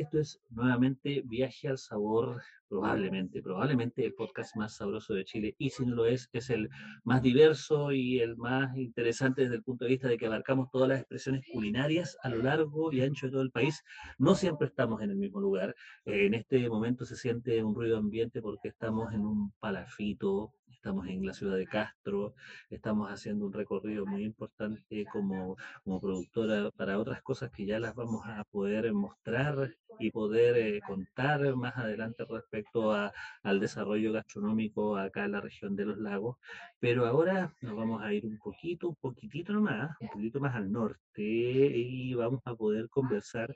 Esto es nuevamente Viaje al Sabor, probablemente, probablemente el podcast más sabroso de Chile. Y si no lo es, es el más diverso y el más interesante desde el punto de vista de que abarcamos todas las expresiones culinarias a lo largo y ancho de todo el país. No siempre estamos en el mismo lugar. En este momento se siente un ruido ambiente porque estamos en un palafito, estamos en la ciudad de Castro, estamos haciendo un recorrido muy importante como, como productora para otras cosas que ya las vamos a poder mostrar y poder eh, contar más adelante respecto a, al desarrollo gastronómico acá en la región de los lagos. Pero ahora nos vamos a ir un poquito, un poquitito más, un poquito más al norte y vamos a poder conversar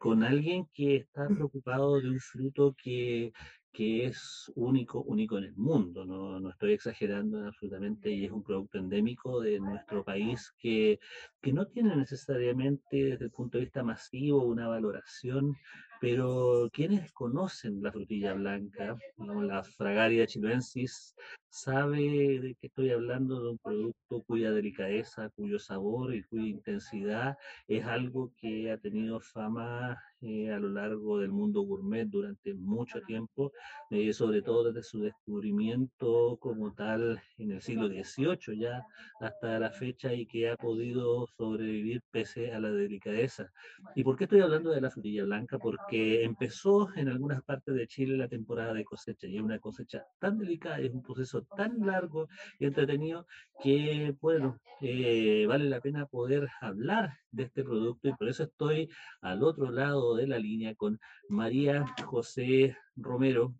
con alguien que está preocupado de un fruto que que es único, único en el mundo, no, no, estoy exagerando absolutamente, y es un producto endémico de nuestro país que, que no tiene necesariamente desde el punto de vista masivo una valoración pero quienes conocen la frutilla blanca, la Fragaria chilensis, sabe de que estoy hablando de un producto cuya delicadeza, cuyo sabor y cuya intensidad es algo que ha tenido fama eh, a lo largo del mundo gourmet durante mucho tiempo, eh, sobre todo desde su descubrimiento como tal en el siglo XVIII ya hasta la fecha y que ha podido sobrevivir pese a la delicadeza. ¿Y por qué estoy hablando de la frutilla blanca? Porque empezó en algunas partes de Chile la temporada de cosecha y es una cosecha tan delicada, es un proceso tan largo y entretenido que, bueno, eh, vale la pena poder hablar de este producto y por eso estoy al otro lado de la línea con María José Romero.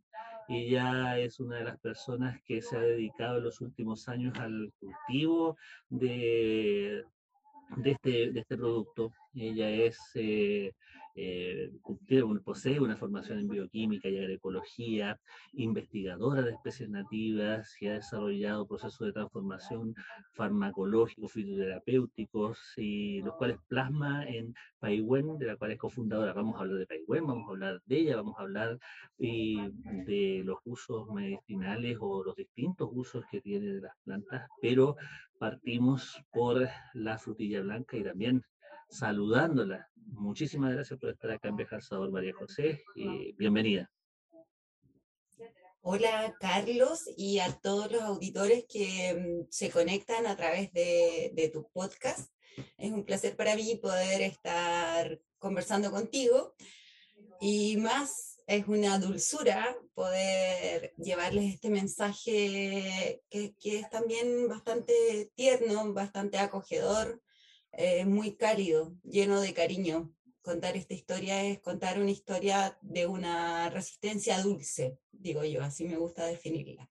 Ella es una de las personas que se ha dedicado en los últimos años al cultivo de, de, este, este producto. Ella es eh, eh, posee una formación en bioquímica y agroecología, investigadora de especies nativas y ha desarrollado procesos de transformación farmacológicos, fitoterapéuticos, y los cuales plasma en Paiwen, de la cual es cofundadora. Vamos a hablar de Paiwen, vamos a hablar de ella, vamos a hablar de los usos medicinales o los distintos usos que tiene de las plantas, pero partimos por la frutilla blanca y también saludándola. Muchísimas gracias por estar acá en Bejar Sabor, María José, y bienvenida. Hola Carlos y a todos los auditores que mm, se conectan a través de, tu podcast. Es un placer para mí poder estar conversando contigo y más es una dulzura poder llevarles este mensaje que es también bastante tierno, bastante acogedor es muy cálido, lleno de cariño. Contar esta historia es contar una historia de una resistencia dulce, digo yo, así me gusta definirla.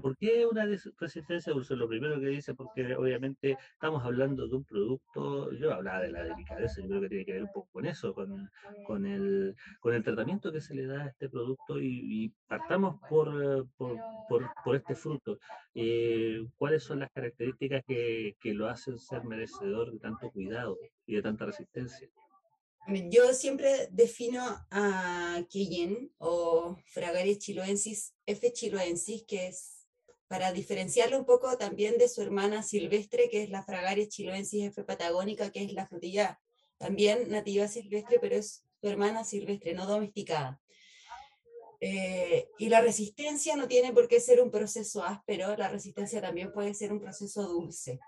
¿Por qué una resistencia dulce? Lo primero que dice, porque obviamente estamos hablando de un producto, yo hablaba de la delicadeza, yo creo que tiene que ver un poco con eso, con, con, el, con el tratamiento que se le da a este producto y, partamos por, por, por, este fruto. Eh, ¿Cuáles son las características que, que lo hacen ser merecedor de tanto cuidado y de tanta resistencia? Yo siempre defino a Quillén o Fragaria chiloensis, F chiloensis, que es para diferenciarlo un poco también de su hermana silvestre, que es la Fragaria chiloensis F patagónica, que es la frutilla también nativa silvestre, pero es su hermana silvestre, no domesticada. Eh, y la resistencia no tiene por qué ser un proceso áspero, la resistencia también puede ser un proceso dulce.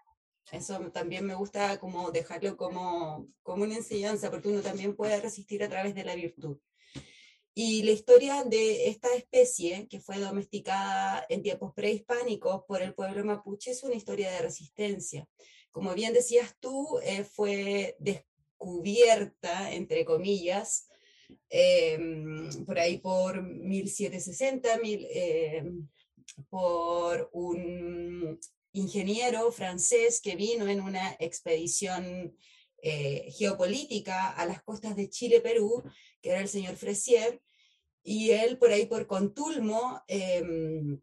Eso también me gusta como dejarlo como, como una enseñanza, porque uno también puede resistir a través de la virtud. Y la historia de esta especie, que fue domesticada en tiempos prehispánicos por el pueblo mapuche, es una historia de resistencia. Como bien decías tú, eh, fue descubierta, entre comillas, em, por ahí por 1760, mil, em, por un ingeniero francés que vino en una expedición eh, geopolítica a las costas de Chile-Perú, que era el señor Fresier, y él por ahí por Contulmo em,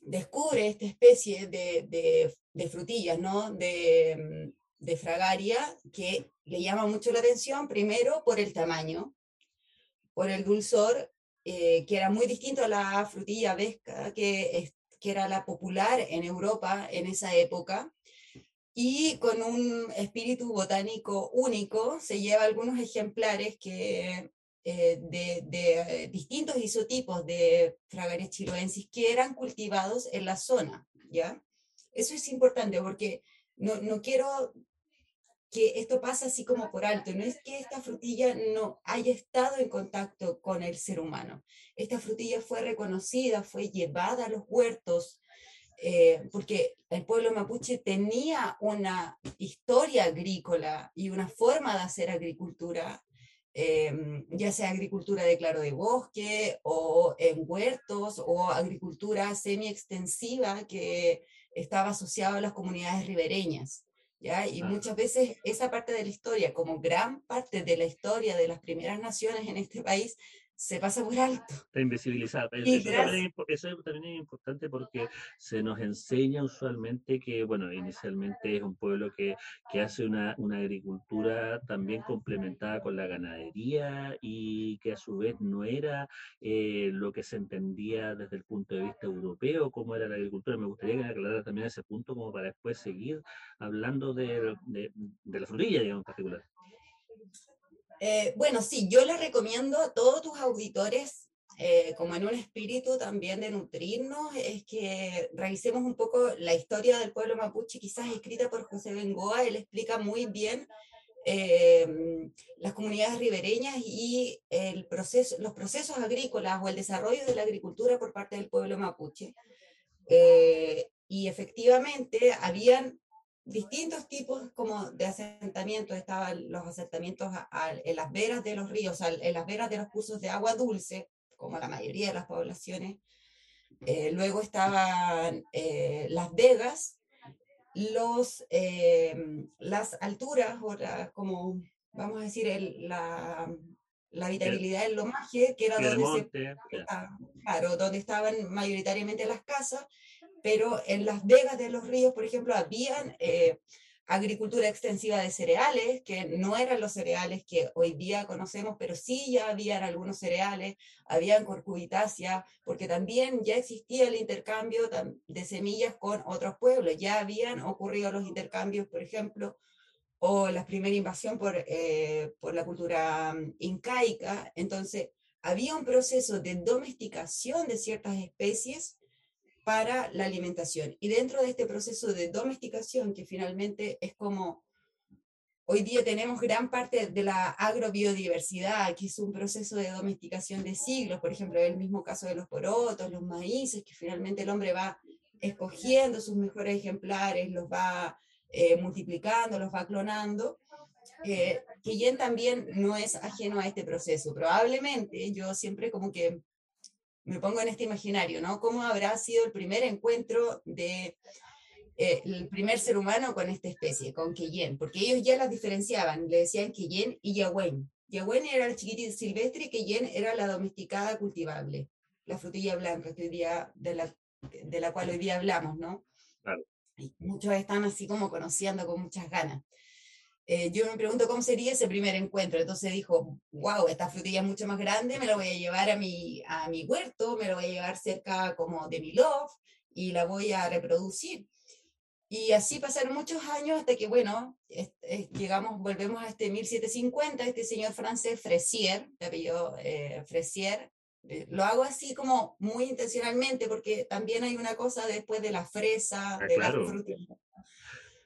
descubre esta especie de, de, frutillas, ¿no? De, de, fragaria, que le llama mucho la atención, primero por el tamaño, por el dulzor, eh, que era muy distinto a la frutilla vesca, que, que era la popular en Europa en esa época, y con un espíritu botánico único, se lleva algunos ejemplares que eh, de, de, distintos isotipos de Fragaria chiloensis que eran cultivados en la zona, ¿ya? Eso es importante porque no, no quiero que esto pase así como por alto, no es que esta frutilla no haya estado en contacto con el ser humano. Esta frutilla fue reconocida, fue llevada a los huertos, eh, porque el pueblo mapuche tenía una historia agrícola y una forma de hacer agricultura Em, ya sea agricultura de claro de bosque o en huertos o agricultura semi-extensiva que estaba asociada a las comunidades ribereñas. ¿ya? Y muchas veces esa parte de la historia, como gran parte de la historia de las primeras naciones en este país, se pasa por alto. Está invisibilizada. Eso, también es, importante porque se nos enseña usualmente que, bueno, inicialmente es un pueblo que, que hace una, una, agricultura también complementada con la ganadería y que a su vez no era eh, lo que se entendía desde el punto de vista europeo, como era la agricultura. Me gustaría que me aclarara también ese punto como para después seguir hablando de, de, de la frutilla, digamos, en particular. Eh, bueno, sí, yo le recomiendo a todos tus auditores, eh, como en un espíritu también de nutrirnos, es que revisemos un poco la historia del pueblo mapuche, quizás escrita por José Bengoa, él explica muy bien eh, las comunidades ribereñas y el proceso, los procesos agrícolas o el desarrollo de la agricultura por parte del pueblo mapuche. y efectivamente habían distintos tipos como de asentamientos, estaban los asentamientos en las veras de los ríos, en las veras de los cursos de agua dulce, como la mayoría de las poblaciones. Eh, luego estaban eh, las vegas, los, eh, las alturas, o como vamos a decir, el, la, la habitabilidad del lomaje, que era donde, claro, donde estaban mayoritariamente las casas, pero en las vegas de los ríos, por ejemplo, habían eh, agricultura extensiva de cereales, que no eran los cereales que hoy día conocemos, pero sí ya habían algunos cereales, habían corcubitácea, porque también ya existía el intercambio de semillas con otros pueblos, ya habían ocurrido los intercambios, por ejemplo, o la primera invasión por, eh, por la cultura mm, incaica, entonces había un proceso de domesticación de ciertas especies para la alimentación. Y dentro de este proceso de domesticación, que finalmente es como hoy día tenemos gran parte de la agrobiodiversidad, que es un proceso de domesticación de siglos, por ejemplo, el mismo caso de los porotos, los maíces, que finalmente el hombre va escogiendo sus mejores ejemplares, los va eh, multiplicando, los va clonando. Eh, que también no es ajeno a este proceso. Probablemente yo siempre como que me pongo en este imaginario, ¿no? ¿Cómo habrá sido el primer encuentro de eh, el primer ser humano con esta especie, con Queyen? Porque ellos ya las diferenciaban, le decían Queyen y Yahuen. Yahuen era el chiquitito silvestre y Queyen era la domesticada cultivable, la frutilla blanca que hoy día, de la, de la cual hoy día hablamos, ¿no? Claro. Y muchos están así como conociendo con muchas ganas. Eh, yo me pregunto cómo sería ese primer encuentro. Entonces dijo, wow, esta frutilla es mucho más grande, me la voy a llevar a mi, a mi huerto, me la voy a llevar cerca como de mi loft y la voy a reproducir. Y así pasaron muchos años hasta que, bueno, llegamos, volvemos a este 1750, este señor francés Fresier, de apellido eh, Fresier, eh, lo hago así como muy intencionalmente porque también hay una cosa después de la fresa, ah, de la fruta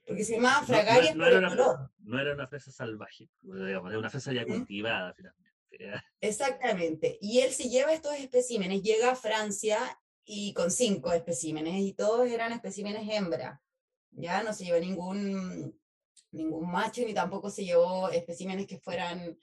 porque se llamaba fragaria no, era una, No era una fresa salvaje, digamos, era una fresa ya cultivada finalmente. Exactamente. Y él se lleva estos especímenes, llega a Francia y con cinco especímenes, y todos eran especímenes hembra. Ya no se llevó ningún, ningún macho, ni tampoco se llevó especímenes que fueran,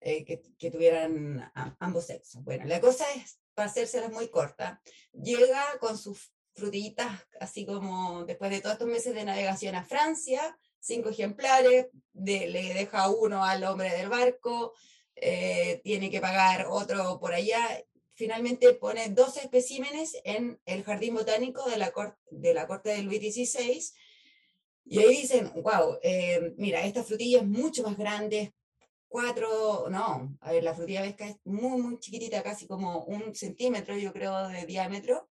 eh, que, que, tuvieran ambos sexos. Bueno, la cosa es, para hacérselas muy corta, llega con sus frutitas, así como después de todos estos meses de navegación a Francia, cinco ejemplares, le deja uno al hombre del barco, eh, tiene que pagar otro por allá. Finalmente pone dos especímenes en el jardín botánico de la, de la corte de Luis XVI. Y ahí dicen, wow, eh, mira, esta frutilla es mucho más grande, cuatro, no, a ver, la frutilla vesca es muy, muy chiquitita, casi como un centímetro, yo creo, de diámetro.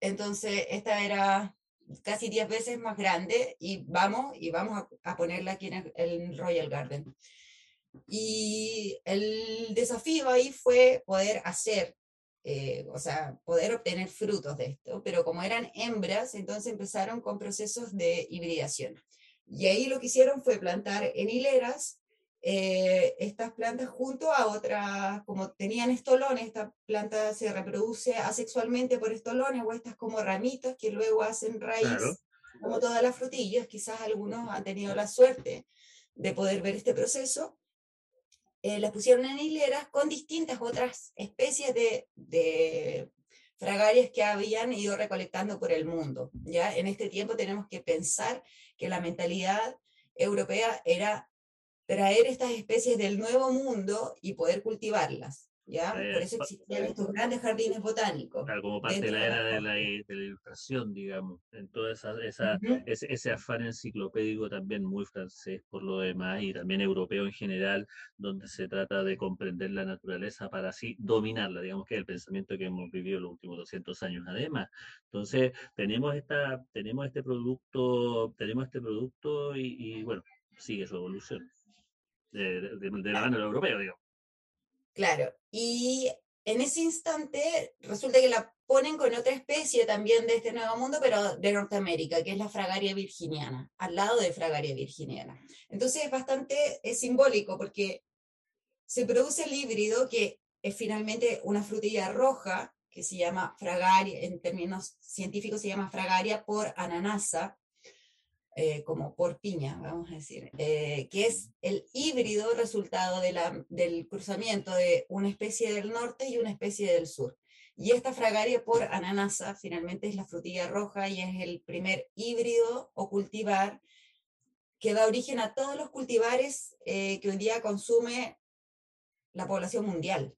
Entonces, esta era casi diez veces más grande y vamos, y vamos a, ponerla aquí en el Royal Garden. Y el desafío ahí fue poder hacer, eh, o sea, poder obtener frutos de esto, pero como eran hembras, entonces empezaron con procesos de hibridación. Y ahí lo que hicieron fue plantar en hileras eh, estas plantas junto a otras, como tenían estolones, esta planta se reproduce asexualmente por estolones o estas como ramitas que luego hacen raíz, como todas las frutillas, quizás algunos han tenido la suerte de poder ver este proceso, eh, las pusieron en hileras con distintas otras especies de, de fragarias que habían ido recolectando por el mundo. Ya en este tiempo tenemos que pensar que la mentalidad europea era traer estas especies del nuevo mundo y poder cultivarlas. ¿ya? Por eso existían estos grandes jardines botánicos. como parte de la era de la, de la, ilustración, digamos, en todo esa, esa ese, ese, afán enciclopédico también muy francés por lo demás y también europeo en general, donde se trata de comprender la naturaleza para así dominarla, digamos que es el pensamiento que hemos vivido los últimos 200 años además. Entonces, tenemos, esta, tenemos este producto, tenemos este producto y, y bueno, sigue su evolución de, de, la mano europeo, digo. Claro, y en ese instante resulta que la ponen con otra especie también de este nuevo mundo, pero de Norteamérica, que es la fragaria virginiana, al lado de fragaria virginiana. Entonces es bastante es simbólico porque se produce el híbrido que es finalmente una frutilla roja que se llama fragaria, en términos científicos se llama fragaria por ananasa, eh, como por piña, vamos a decir, eh, que es el híbrido resultado de la, del cruzamiento de una especie del norte y una especie del sur. Y esta fragaria por ananasa finalmente es la frutilla roja y es el primer híbrido o cultivar que da origen a todos los cultivares eh, que hoy día consume la población mundial.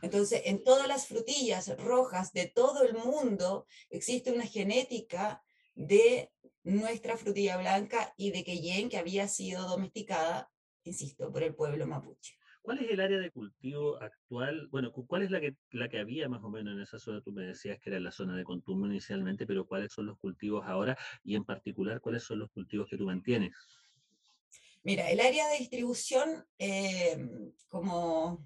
Entonces, en todas las frutillas rojas de todo el mundo existe una genética de nuestra frutilla blanca y de Queyen, que había sido domesticada, insisto, por el pueblo mapuche. ¿Cuál es el área de cultivo actual? Bueno, ¿cuál es la que, la que había más o menos en esa zona? Tú me decías que era la zona de consumo inicialmente, pero ¿cuáles son los cultivos ahora? Y en particular, ¿cuáles son los cultivos que tú mantienes? Mira, el área de distribución eh, como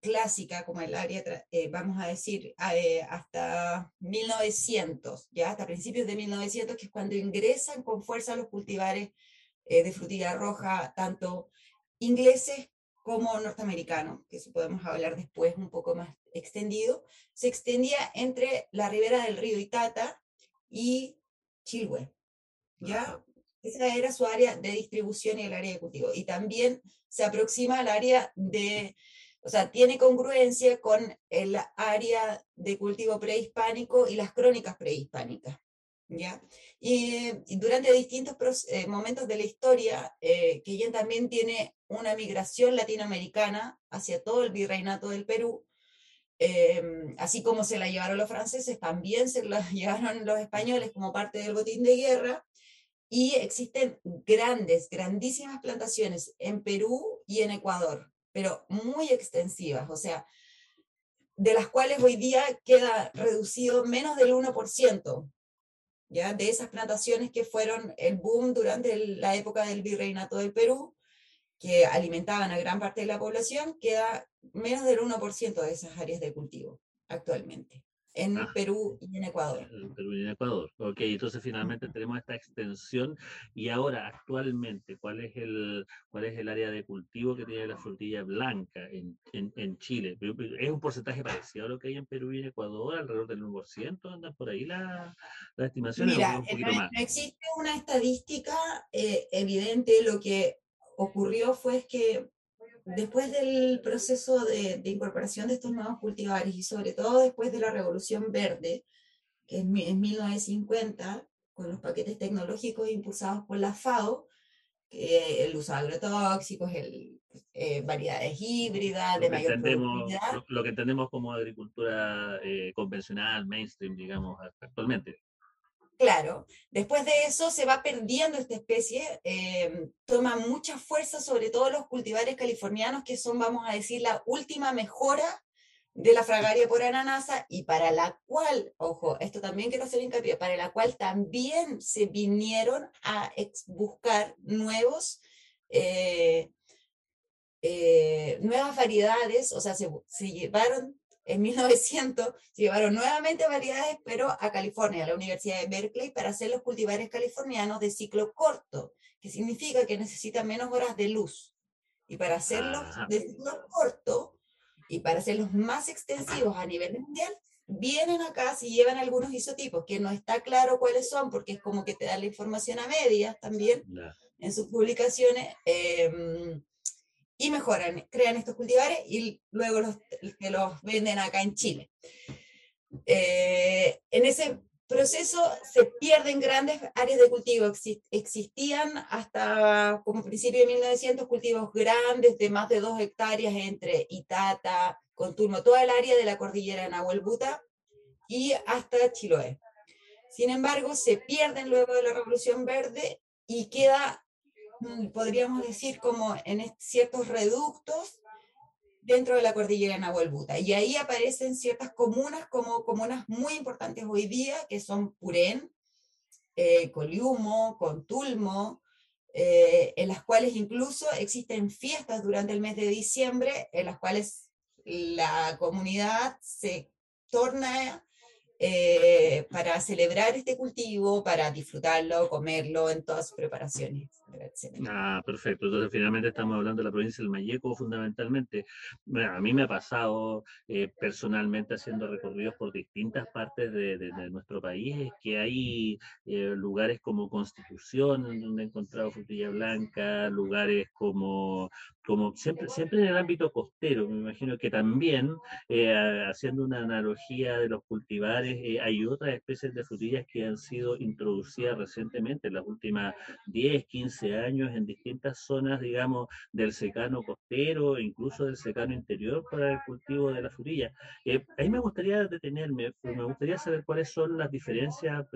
clásica, como el área, eh, vamos a decir, eh, hasta 1900, ya hasta principios de 1900, que es cuando ingresan con fuerza los cultivares de frutilla roja, tanto ingleses como norteamericanos, que eso podemos hablar después un poco más extendido, se extendía entre la ribera del río Itata y Chilhue. ¿ya? Esa era su área de distribución y el área de cultivo. Y también se aproxima al área de, o sea, tiene congruencia con el área de cultivo prehispánico y las crónicas prehispánicas. ¿ya? Y, durante distintos eh, momentos de la historia, eh, que también tiene una migración latinoamericana hacia todo el virreinato del Perú, em, así como se la llevaron los franceses, también se la llevaron los españoles como parte del botín de guerra, y existen grandes, grandísimas plantaciones en Perú y en Ecuador, pero muy extensivas, o sea, de las cuales hoy día queda reducido menos del 1%, ¿ya? De esas plantaciones que fueron el boom durante la época del virreinato del Perú, que alimentaban a gran parte de la población, queda menos del 1% de esas áreas de cultivo actualmente en ah. Perú y en Ecuador. En Perú y en Ecuador. Ok, entonces finalmente tenemos esta extensión y ahora actualmente, ¿cuál es el, cuál es el área de cultivo que tiene la frutilla blanca en, en, en Chile? ¿Es un porcentaje parecido a lo que hay en Perú y en Ecuador, alrededor del 1%? ¿Andan por ahí las la estimaciones? Mira, un no, más? no, existe una estadística eh, evidente, lo que ocurrió fue que después del proceso de, incorporación de estos nuevos cultivares y sobre todo después de la Revolución Verde, que es en 1950, con los paquetes tecnológicos impulsados por la FAO, eh, el uso de agrotóxicos, el, eh, variedades híbridas, de mayor productividad. Lo, lo, que entendemos como agricultura eh, convencional, mainstream, digamos, actualmente. Claro, después de eso se va perdiendo esta especie, eh, toma mucha fuerza sobre todo los cultivares californianos, que son, vamos a decir, la última mejora de la fragaria por ananasa y para la cual, ojo, esto también quiero hacer hincapié, para la cual también se vinieron a buscar nuevos, eh, eh, nuevas variedades, o sea, se, se llevaron en 1900 se llevaron nuevamente variedades, pero a California, a la Universidad de Berkeley, para hacer los cultivares californianos de ciclo corto, que significa que necesitan menos horas de luz. Y para hacerlos de ciclo corto y para hacerlos más extensivos a nivel mundial, vienen acá, si llevan algunos isotipos, que no está claro cuáles son, porque es como que te dan la información a medias también en sus publicaciones. Eh, y mejoran, crean estos cultivares y luego los, que los venden acá en Chile. Eh, en ese proceso se pierden grandes áreas de cultivo. Existían hasta como principio de 1900 cultivos grandes de más de dos hectáreas entre Itata, Contulmo, toda el área de la cordillera de Nahuelbuta y hasta Chiloé. Sin embargo, se pierden luego de la Revolución Verde y queda podríamos decir, como en ciertos reductos dentro de la cordillera Nahuelbuta. Y ahí aparecen ciertas comunas como comunas muy importantes hoy día, que son Purén, eh, Coliumo, Contulmo, eh, en las cuales incluso existen fiestas durante el mes de diciembre, en las cuales la comunidad se torna eh, para celebrar este cultivo, para disfrutarlo, comerlo en todas sus preparaciones. Ah, perfecto. Entonces, finalmente estamos hablando de la provincia del Mayeco fundamentalmente. a mí me ha pasado eh, personalmente haciendo recorridos por distintas partes de, nuestro país, que hay eh, lugares como Constitución, donde he encontrado frutilla blanca, lugares como, como siempre, siempre en el ámbito costero. Me imagino que también, haciendo una analogía de los cultivares, eh, hay otras especies de frutillas que han sido introducidas recientemente, en las últimas 10, 15 años, en distintas zonas, digamos, del secano costero, incluso del secano interior para el cultivo de la frutilla. Eh, ahí me gustaría detenerme, me gustaría saber cuáles son las diferencias,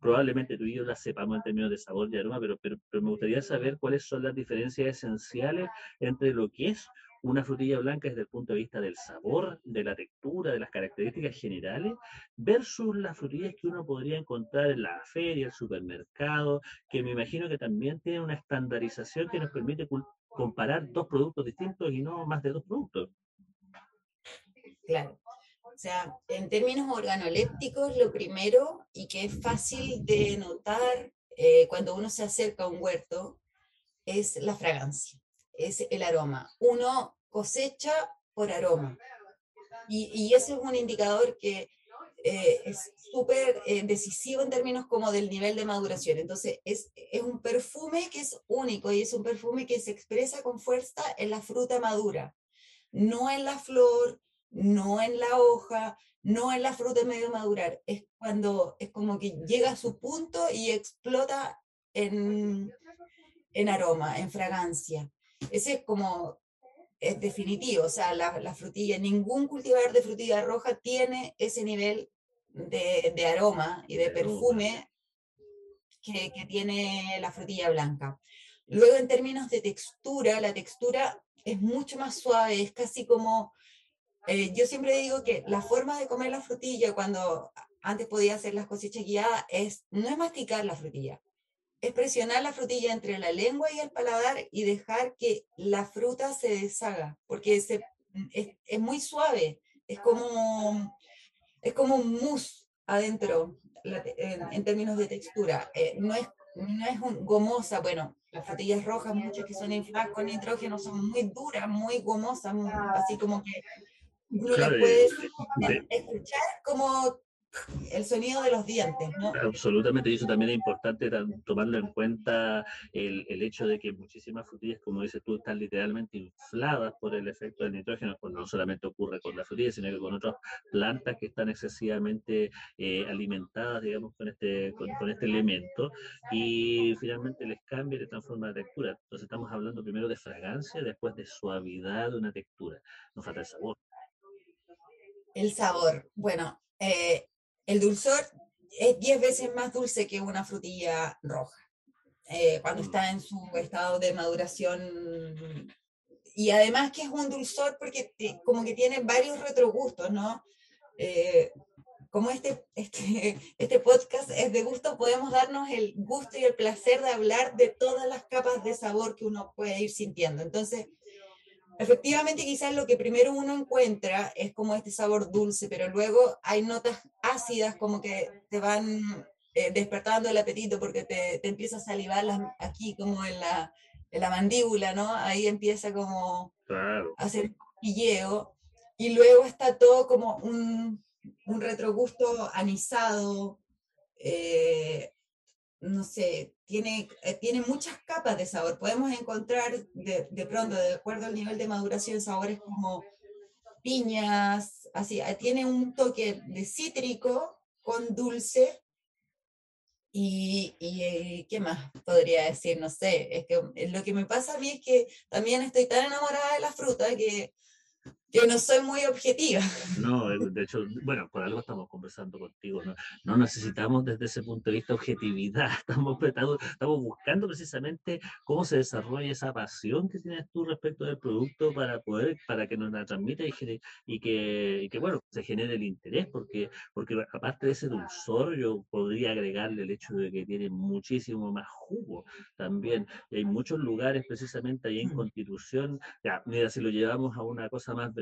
probablemente tú y yo las sepamos en términos de sabor y aroma, pero, pero, pero me gustaría saber cuáles son las diferencias esenciales entre lo que es una frutilla blanca desde el punto de vista del sabor, de la textura, de las características generales, versus las frutillas que uno podría encontrar en la feria, el supermercado, que me imagino que también tienen una estandarización que nos permite comparar dos productos distintos y no más de dos productos. Claro. O sea, en términos organolépticos, lo primero y que es fácil de notar eh, cuando uno se acerca a un huerto es la fragancia es el aroma. Uno cosecha por aroma. Y, y ese es un indicador que eh, es súper eh, decisivo en términos como del nivel de maduración. Entonces, es, es un perfume que es único y es un perfume que se expresa con fuerza en la fruta madura, no en la flor, no en la hoja, no en la fruta medio madurar. Es cuando es como que llega a su punto y explota en, en aroma, en fragancia. Ese es como, es definitivo, o sea, la, frutilla, ningún cultivar de frutilla roja tiene ese nivel de, aroma y de perfume que, tiene la frutilla blanca. Luego, en términos de textura, la textura es mucho más suave, es casi como, eh, yo siempre digo que la forma de comer la frutilla cuando antes podía hacer las cosechas guiadas es, no es masticar la frutilla, es presionar la frutilla entre la lengua y el paladar y dejar que la fruta se deshaga, porque es, muy suave, es como, es como un mousse adentro en, términos de textura. Eh, no, es, no es un, gomosa, bueno, las frutillas rojas, muchas que son infladas con nitrógeno, son muy duras, muy gomosas, así como que uno las puede escuchar como el sonido de los dientes, ¿no? Absolutamente, y eso también es importante tomarlo en cuenta el, el, hecho de que muchísimas frutillas, como dices tú, están literalmente infladas por el efecto del nitrógeno, pues no solamente ocurre con la frutilla, sino que con otras plantas que están excesivamente eh, alimentadas, digamos, con este, con, con, este elemento, y finalmente les cambia y les transforma la textura. Entonces estamos hablando primero de fragancia, después de suavidad de una textura. Nos falta el sabor. El sabor. Bueno, eh, el dulzor es 10 veces más dulce que una frutilla roja. Eh, cuando mm. está en su estado de maduración. Y además que es un dulzor porque como que tiene varios retrogustos, ¿no? Eh, como este, este, este podcast es de gusto, podemos darnos el gusto y el placer de hablar de todas las capas de sabor que uno puede ir sintiendo. Entonces, Efectivamente, quizás lo que primero uno encuentra es como este sabor dulce, pero luego hay notas ácidas como que te van eh, despertando el apetito porque te, te empieza a salivar aquí como en la, en la, mandíbula, ¿no? Ahí empieza como a hacer pilleo y luego está todo como un, un retrogusto anisado, eh, no sé, tiene, eh, tiene muchas capas de sabor. Podemos encontrar de, de, pronto, de acuerdo al nivel de maduración, sabores como piñas, así, eh, tiene un toque de cítrico con dulce. Y, y, eh, qué más podría decir, no sé, es que lo que me pasa a mí es que también estoy tan enamorada de la fruta que yo no soy muy objetiva. No, de hecho, bueno, por algo estamos conversando contigo, ¿no? No necesitamos desde ese punto de vista objetividad, estamos, estamos buscando precisamente cómo se desarrolla esa pasión que tienes tú respecto del producto para poder, para que nos la transmita y, y, que, y que, bueno, se genere el interés, porque, porque aparte de ese dulzor, yo podría agregarle el hecho de que tiene muchísimo más jugo también. hay muchos lugares precisamente ahí en mm. Constitución, ya, mira, si lo llevamos a una cosa más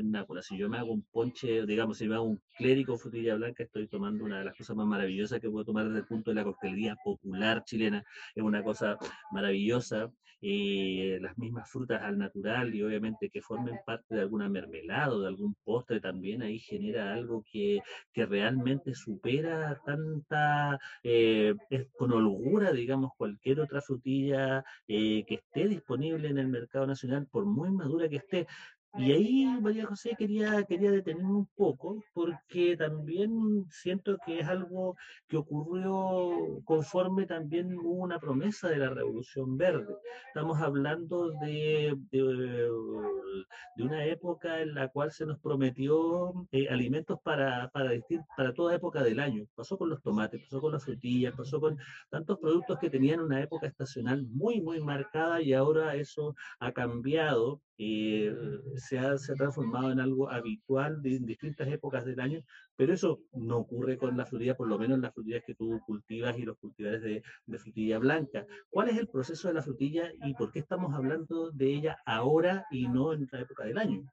si yo me hago un ponche, digamos, si me hago un clérico frutilla blanca, estoy tomando una de las cosas más maravillosas que puedo tomar desde el punto de la coctelería popular chilena. Es una cosa maravillosa. y las mismas frutas al natural y obviamente que formen parte de alguna mermelada o de algún postre también ahí genera algo que, que realmente supera tanta, eh, con holgura, digamos, cualquier otra frutilla eh, que esté disponible en el mercado nacional, por muy madura que esté. Y ahí, María José, quería, quería detenerme un poco porque también siento que es algo que ocurrió conforme también hubo una promesa de la Revolución Verde. Estamos hablando de, de, una época en la cual se nos prometió eh, alimentos para, para, para toda época del año. Pasó con los tomates, pasó con las frutillas, pasó con tantos productos que tenían una época estacional muy, muy marcada y ahora eso ha cambiado eh, se, ha, se, ha, transformado en algo habitual en distintas épocas del año, pero eso no ocurre con la frutilla, por lo menos las frutillas que tú cultivas y los cultivares de, de, frutilla blanca. ¿Cuál es el proceso de la frutilla y por qué estamos hablando de ella ahora y no en otra época del año?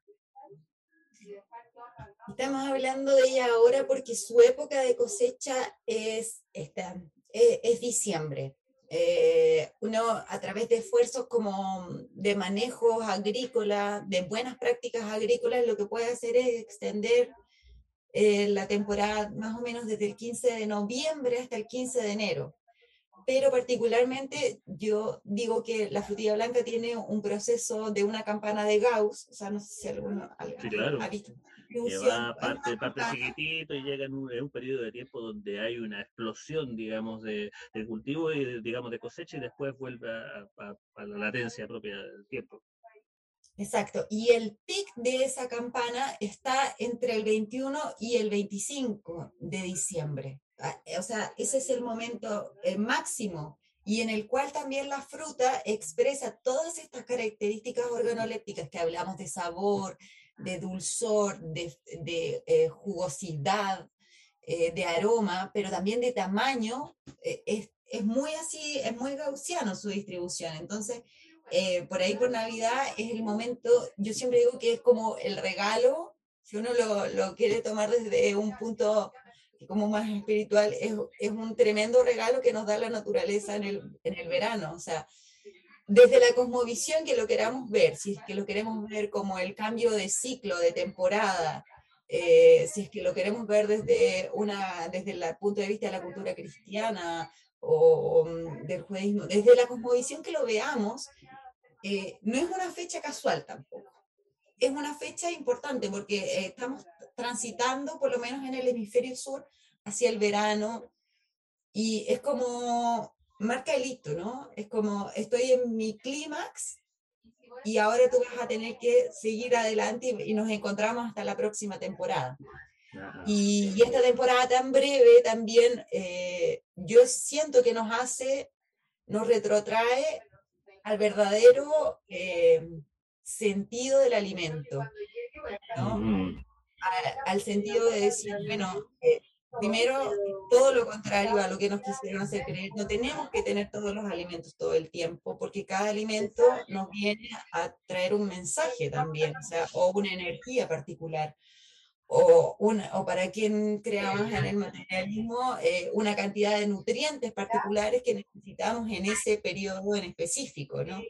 Estamos hablando de ella ahora porque su época de cosecha es, esta, es, es diciembre. Eh, uno a través de esfuerzos como de manejo agrícola, de buenas prácticas agrícolas, lo que puede hacer es extender eh, la temporada más o menos desde el 15 de noviembre hasta el 15 de enero. Pero particularmente yo digo que la frutilla blanca tiene un proceso de una campana de Gauss, o sea, no sé si alguno ha visto que va parte, parte chiquitito y llega en un, periodo de tiempo donde hay una explosión, digamos, de, cultivo y, digamos, de cosecha y después vuelve a, la latencia propia del tiempo. Exacto, y el pic de esa campana está entre el 21 y el 25 de diciembre. Ah, o sea, ese es el momento máximo y en el cual también la fruta expresa todas estas características organolépticas que hablamos de sabor, de dulzor, de, eh, jugosidad, eh, de aroma, pero también de tamaño, eh, es, es, muy así, es muy gaussiano su distribución. Entonces, por ahí por Navidad es el momento, yo siempre digo que es como el regalo, si uno lo, lo quiere tomar desde un punto como más espiritual, es, es, un tremendo regalo que nos da la naturaleza en el, en el verano. O sea, desde la cosmovisión que lo queramos ver, si es que lo queremos ver como el cambio de ciclo, de temporada, eh, si es que lo queremos ver desde, una, desde el punto de vista de la cultura cristiana o, mm, del judaísmo, desde la cosmovisión que lo veamos, eh, no es una fecha casual tampoco. Es una fecha importante porque eh, estamos transitando, por lo menos en el hemisferio sur, hacia el verano y es como marca el hito, ¿no? Es como estoy en mi clímax y ahora tú vas a tener que seguir adelante y, nos encontramos hasta la próxima temporada. Y, esta temporada tan breve también, eh, yo siento que nos hace, nos retrotrae al verdadero eh, sentido del alimento, ¿no? Mm. al sentido de decir, bueno, eh, primero, todo lo contrario a lo que nos quisieron hacer creer. No tenemos que tener todos los alimentos todo el tiempo, porque cada alimento nos viene a traer un mensaje también, o, sea, o una energía particular. O, una, o para quien crea más en el materialismo, eh, una cantidad de nutrientes particulares que necesitamos en ese periodo en específico, ¿no?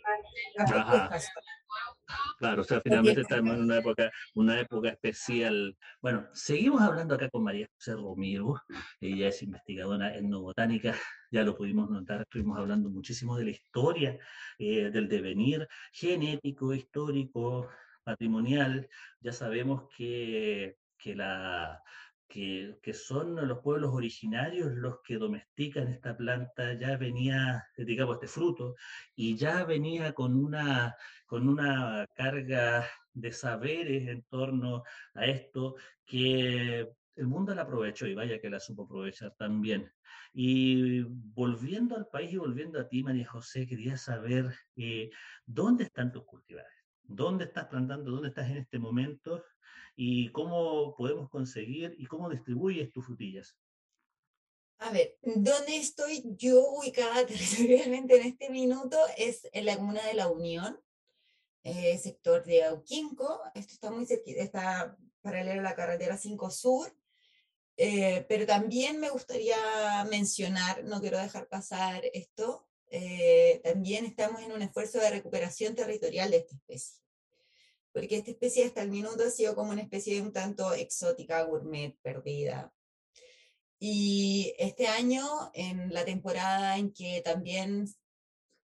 Claro, o sea, finalmente estamos en una época, una época especial. Bueno, seguimos hablando acá con María José Romero, ella es investigadora etnobotánica, ya lo pudimos notar, estuvimos hablando muchísimo de la historia, eh, del devenir genético, histórico, patrimonial. Ya sabemos que, que la, que, son los pueblos originarios los que domestican esta planta, ya venía, digamos, este fruto, y ya venía con una, con una carga de saberes en torno a esto que el mundo la aprovechó y vaya que la supo aprovechar también. Y volviendo al país y volviendo a ti, María José, quería saber eh, dónde están tus cultivares, dónde estás plantando, dónde estás en este momento y cómo podemos conseguir y cómo distribuyes tus frutillas. A ver, ¿dónde estoy yo ubicada territorialmente en este minuto? Es en la comuna de La Unión, eh, sector de Auquinco. Esto está muy cerquita, está paralelo a la carretera 5 Sur. Eh, pero también me gustaría mencionar, no quiero dejar pasar esto, eh, también estamos en un esfuerzo de recuperación territorial de esta especie porque esta especie hasta el minuto ha sido como una especie un tanto exótica, gourmet, perdida. Y este año, en la temporada en que también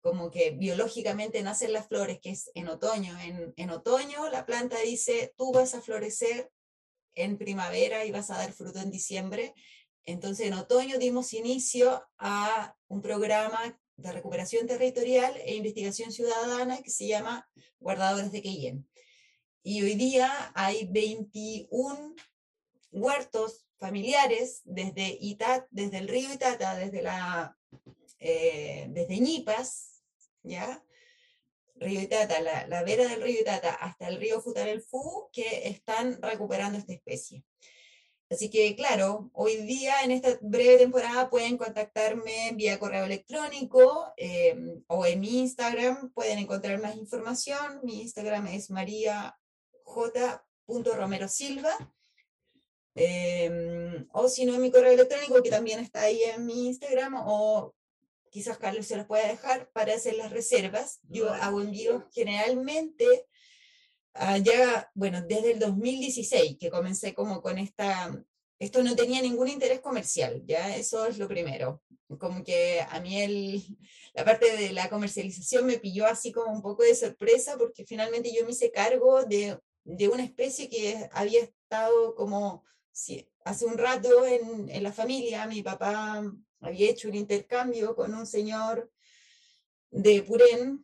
como que biológicamente nacen las flores, que es en otoño, en, en otoño la planta dice, tú vas a florecer en primavera y vas a dar fruto en diciembre. Entonces, en otoño dimos inicio a un programa de recuperación territorial e investigación ciudadana que se llama Guardadores de Queyen. Y hoy día hay 21 huertos familiares desde Itat, desde el río Itata, desde la eh, desde Ñipas, ¿ya? Río Itata, la, la, vera del río Itata hasta el río Futarelfu, que están recuperando esta especie. Así que, claro, hoy día en esta breve temporada pueden contactarme vía correo electrónico eh, o en mi Instagram pueden encontrar más información. Mi Instagram es María j.romerosilva, eh, o si no en mi correo electrónico, que también está ahí en mi Instagram, o quizás Carlos se los pueda dejar para hacer las reservas. Yo hago envíos generalmente, ya, bueno, desde el 2016, que comencé como con esta, esto no tenía ningún interés comercial, ya, eso es lo primero. Como que a mí el, la parte de la comercialización me pilló así como un poco de sorpresa, porque finalmente yo me hice cargo de de una especie que había estado como hace un rato en, en, la familia. Mi papá había hecho un intercambio con un señor de Purén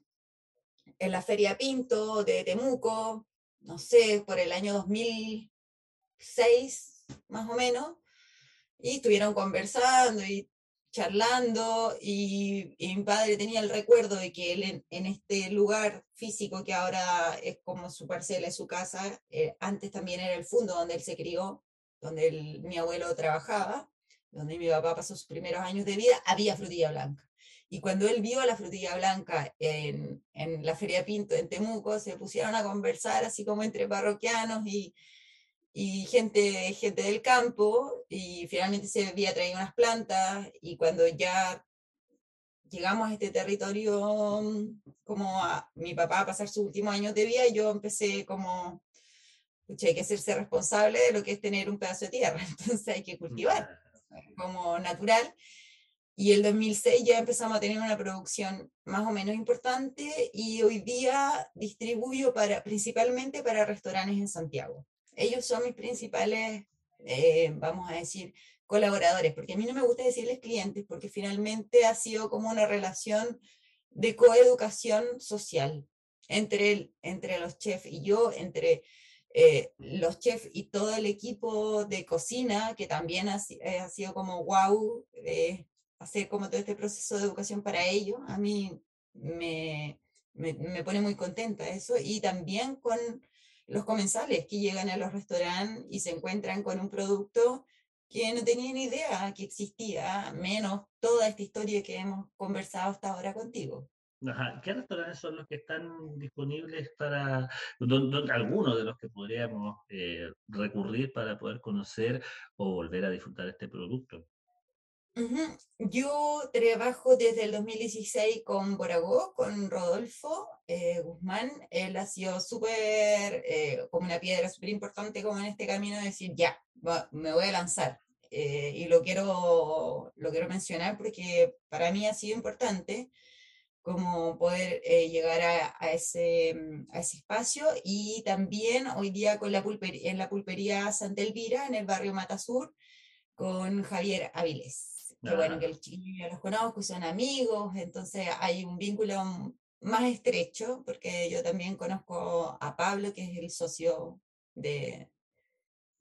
en la Feria Pinto de Temuco, no sé, por el año 2006 más o menos, y estuvieron conversando y charlando y, mi padre tenía el recuerdo de que él en, este lugar físico que ahora es como su parcela, es su casa, eh, antes también era el fondo donde él se crió, donde mi abuelo trabajaba, donde mi papá pasó sus primeros años de vida, había frutilla blanca. Y cuando él vio la frutilla blanca en, en la Feria Pinto en Temuco, se pusieron a conversar así como entre parroquianos y, y gente, gente del campo, y finalmente se había traído unas plantas, y cuando ya llegamos a este territorio, como a mi papá a pasar sus últimos años de vida, yo empecé como, hay que hacerse responsable de lo que es tener un pedazo de tierra, entonces hay que cultivar como natural. Y el 2006 ya empezamos a tener una producción más o menos importante y hoy día distribuyo para, principalmente para restaurantes en Santiago. Ellos son mis principales, eh, vamos a decir, colaboradores, porque a mí no me gusta decirles clientes, porque finalmente ha sido como una relación de coeducación social entre, el, entre los chefs y yo, entre eh, los chefs y todo el equipo de cocina, que también ha, eh, ha sido como wow, eh, hacer como todo este proceso de educación para ellos. A mí me, me, me, pone muy contenta eso. Y también con los comensales que llegan a los restaurantes y se encuentran con un producto que no tenían idea que existía, menos toda esta historia que hemos conversado hasta ahora contigo. Ajá. ¿Qué restaurantes son los que están disponibles para, algunos de los que podríamos eh, recurrir para poder conocer o volver a disfrutar este producto? Yo trabajo desde el 2016 con Boragó, con Rodolfo eh, Guzmán. Él ha sido súper, eh, como una piedra súper importante como en este camino de decir, ya, me voy a lanzar. Eh, y lo quiero, lo quiero mencionar porque para mí ha sido importante como poder llegar a, a, ese, mm, a ese espacio y también hoy día con la pulpería, en la pulpería Santa Elvira, en el barrio Matasur, con Javier Avilés que bueno, que el chiquillo los conozco, son amigos, entonces hay un vínculo más estrecho, porque yo también conozco a Pablo, que es el socio de,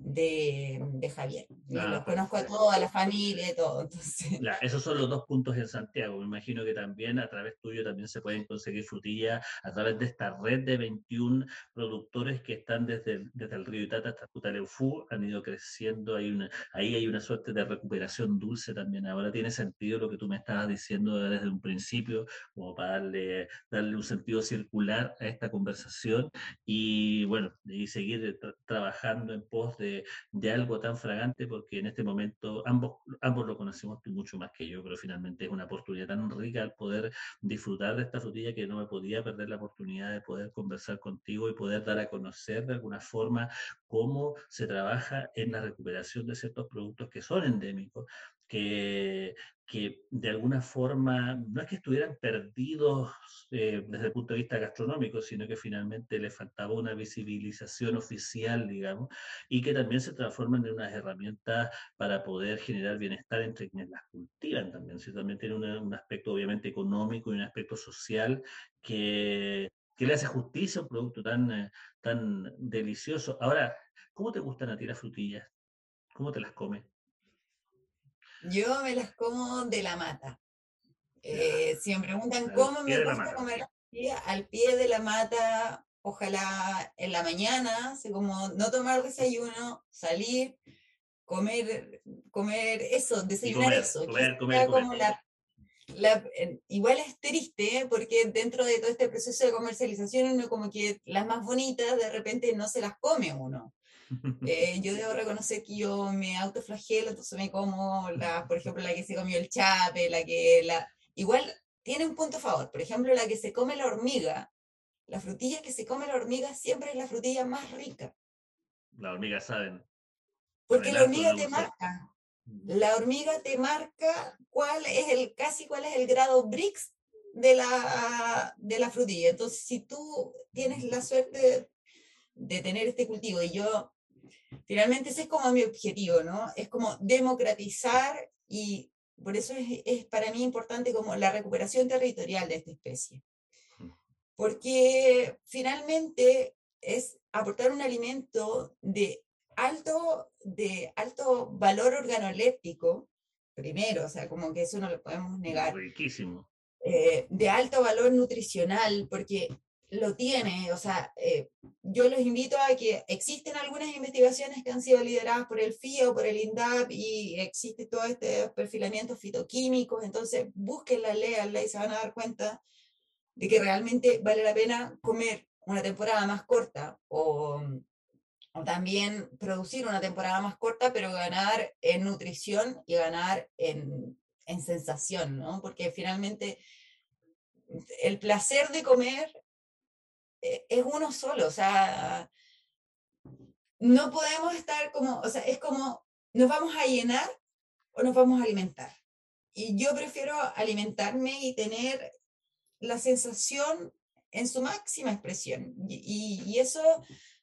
de, de Javier. Ah, los conozco a toda la familia y todo. Entonces. esos son los dos puntos en Santiago. Me imagino que también a través tuyo también se pueden conseguir frutillas a través de esta red de 21 productores que están desde, desde el río Itata hasta Cutaleufú, han ido creciendo. Hay una, ahí hay una suerte de recuperación dulce también. Ahora tiene sentido lo que tú me estabas diciendo desde un principio, como para darle, darle un sentido circular a esta conversación y bueno, y seguir trabajando en pos de de, algo tan fragante, porque en este momento ambos, ambos lo conocemos mucho más que yo, pero finalmente es una oportunidad tan rica al poder disfrutar de esta frutilla que no me podía perder la oportunidad de poder conversar contigo y poder dar a conocer de alguna forma cómo se trabaja en la recuperación de ciertos productos que son endémicos, que, que de alguna forma no es que estuvieran perdidos eh, desde el punto de vista gastronómico, sino que finalmente le faltaba una visibilización oficial, digamos, y que también se transforman en unas herramientas para poder generar bienestar entre quienes las cultivan también. ¿sí? También tiene un aspecto obviamente económico y un aspecto social que, que le hace justicia a un producto tan, eh, tan delicioso. Ahora, ¿cómo te gustan a ti las frutillas? ¿Cómo te las comes? Yo me las como de la mata. Eh, si me preguntan cómo me gusta comer al pie de la mata, ojalá en la mañana, así como no tomar desayuno, salir, comer, comer eso, desayunar eso. igual es triste, ¿eh? porque dentro de todo este proceso de comercialización, uno como que las más bonitas de repente no se las come uno. Eh, yo debo reconocer que yo me autoflagelo, entonces me como, la, por ejemplo, la que se comió el chape, la que... La, igual tiene un punto a favor, por ejemplo, la que se come la hormiga, la frutilla que se come la hormiga siempre es la frutilla más rica. La hormiga saben. Porque la hormiga te marca. La hormiga te marca cuál es el, casi cuál es el grado Brix de la, de la frutilla. Entonces, si tú tienes la suerte de, de tener este cultivo y yo Finalmente ese es como mi objetivo, ¿no? Es como democratizar y por eso es, es para mí importante como la recuperación territorial de esta especie. Porque finalmente es aportar un alimento de alto, de alto valor organoléptico, primero, o sea, como que eso no lo podemos negar. Riquísimo. Eh, de alto valor nutricional, porque lo tiene, o sea, eh, yo los invito a que existen algunas investigaciones que han sido lideradas por el FIA o por el INDAP y existe todo este perfilamiento fitoquímicos, entonces busquen la ley y se van a dar cuenta de que realmente vale la pena comer una temporada más corta o, o también producir una temporada más corta, pero ganar en nutrición y ganar en, en sensación, ¿no? Porque finalmente el placer de comer es uno solo, o sea, no podemos estar como, o sea, es como, nos vamos a llenar o nos vamos a alimentar. Y yo prefiero alimentarme y tener la sensación en su máxima expresión. Y, y, eso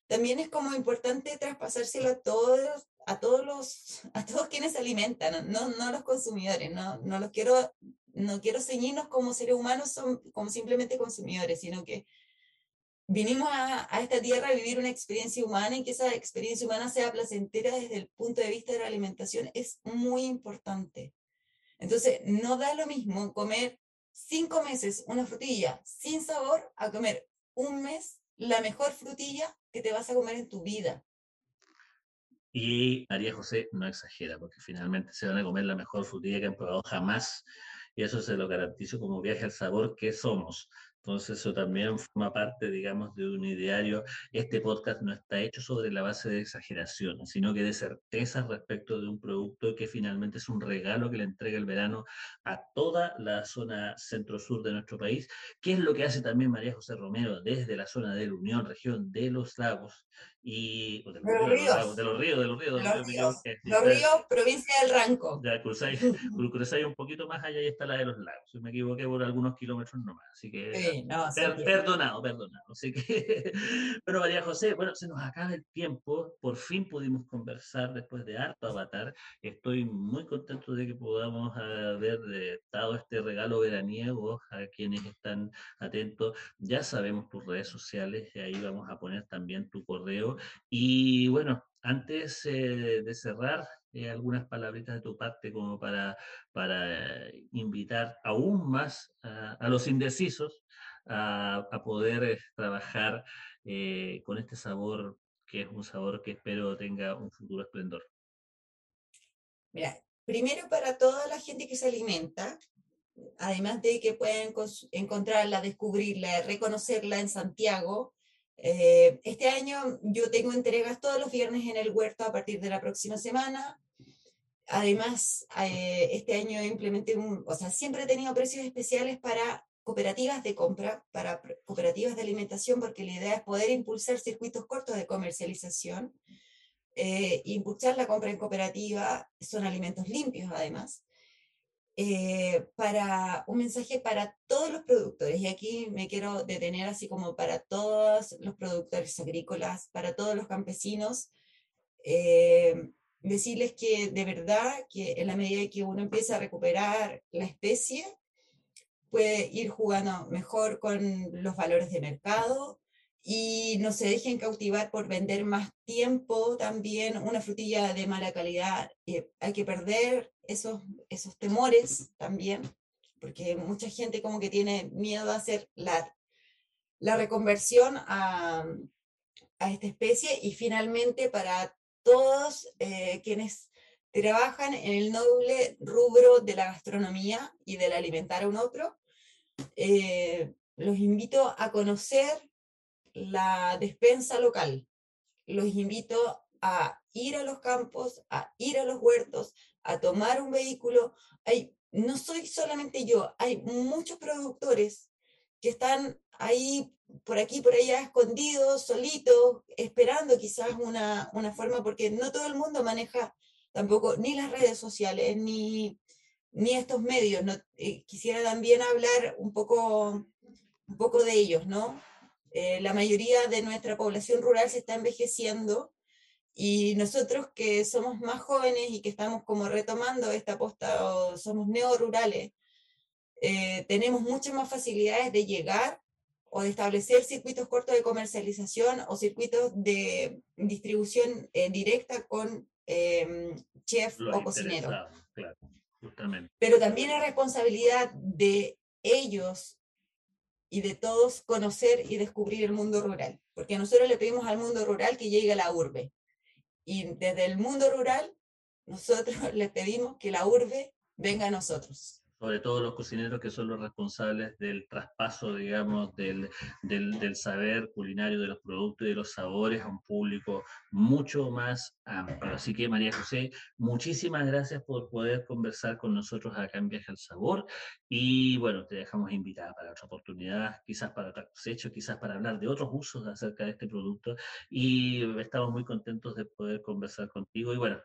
también es como importante traspasárselo a todos, a todos los, a todos quienes se alimentan, no, no los consumidores, no, no los quiero, no quiero ceñirnos como seres humanos, son como simplemente consumidores, sino que vinimos a, a, esta tierra a vivir una experiencia humana y que esa experiencia humana sea placentera desde el punto de vista de la alimentación es muy importante. Entonces, no da lo mismo comer cinco meses una frutilla sin sabor a comer un mes la mejor frutilla que te vas a comer en tu vida. Y María José no exagera, porque finalmente se van a comer la mejor frutilla que han probado jamás. Y eso se lo garantizo como viaje al sabor que somos. Entonces eso también forma parte, digamos, de un ideario. Este podcast no está hecho sobre la base de exageración, sino que de certeza respecto de un producto que finalmente es un regalo que le entrega el verano a toda la zona centro-sur de nuestro país, que es lo que hace también María José Romero desde la zona de la Unión, región de los lagos, y de, los ríos, de los ríos, de los ríos, de los ríos, los ríos, provincia del Ranco. Ya cruzáis, cruzáis, un poquito más allá y está la de los lagos. Si me equivoqué por algunos kilómetros nomás, así que sí, no, perdonado, perdonado. Así que, bueno, María José, bueno, se nos acaba el tiempo, por fin pudimos conversar después de harto avatar. Estoy muy contento de que podamos haber dado este regalo veraniego a quienes están atentos. Ya sabemos tus redes sociales y ahí vamos a poner también tu correo y bueno, antes eh, de cerrar, eh, algunas palabritas de tu parte como para, para invitar aún más a, los indecisos a, poder eh, trabajar con este sabor que es un sabor que espero tenga un futuro esplendor. Mira, primero para toda la gente que se alimenta, además de que pueden encontrarla, descubrirla, reconocerla en Santiago, eh, este año yo tengo entregas todos los viernes en el huerto a partir de la próxima semana. Además, eh, este año implementé un, o sea, siempre he tenido precios especiales para cooperativas de compra, para cooperativas de alimentación, porque la idea es poder impulsar circuitos cortos de comercialización, eh, impulsar la compra en cooperativa, son alimentos limpios además, eh, para un mensaje para todos los productores. Y aquí me quiero detener así como para todos los productores agrícolas, para todos los campesinos. Eh, decirles que de verdad que en la medida que uno empieza a recuperar la especie, puede ir jugando mejor con los valores de mercado, y no se dejen cautivar por vender más tiempo también una frutilla de mala calidad. Eh, hay que perder esos, esos temores también, porque mucha gente como que tiene miedo a hacer la, la reconversión a, a esta especie y finalmente para todos eh, quienes trabajan en el noble rubro de la gastronomía y del alimentar a un otro, eh, los invito a conocer la despensa local. Los invito a ir a los campos, a ir a los huertos, a tomar un vehículo. Hay, no soy solamente yo, hay muchos productores que están ahí, por aquí, por allá, escondidos, solitos, esperando quizás una, una forma, porque no todo el mundo maneja tampoco ni las redes sociales, ni, ni estos medios. Eh, quisiera también hablar un poco, un poco de ellos, ¿no? Eh, la mayoría de nuestra población rural se está envejeciendo y nosotros que somos más jóvenes y que estamos como retomando esta posta, o somos neorurales, eh, tenemos muchas más facilidades de llegar o de establecer circuitos cortos de comercialización o circuitos de distribución eh, directa con em, chef o cocinero. Pero también es responsabilidad de ellos y de todos conocer y descubrir el mundo rural, porque nosotros le pedimos al mundo rural que llegue a la urbe. Y desde el mundo rural, nosotros le pedimos que la urbe venga a nosotros. Sobre todo los cocineros que son los responsables del traspaso, digamos, del, del, saber culinario de los productos y de los sabores a un público mucho más amplio. Así que María José, muchísimas gracias por poder conversar con nosotros acá en Viaje al Sabor. Y bueno, te dejamos invitada para otra oportunidad, quizás para otra cosecha, quizás para hablar de otros usos acerca de este producto. Y estamos muy contentos de poder conversar contigo. Y bueno,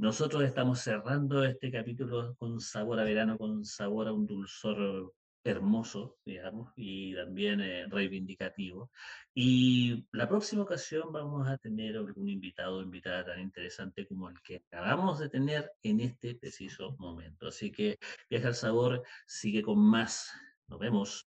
nosotros estamos cerrando este capítulo con sabor a verano, con sabor a un dulzor hermoso, digamos, y también eh, reivindicativo. Y la próxima ocasión vamos a tener algún invitado o invitada tan interesante como el que acabamos de tener en este preciso momento. Así que Viaja al Sabor sigue con más. Nos vemos.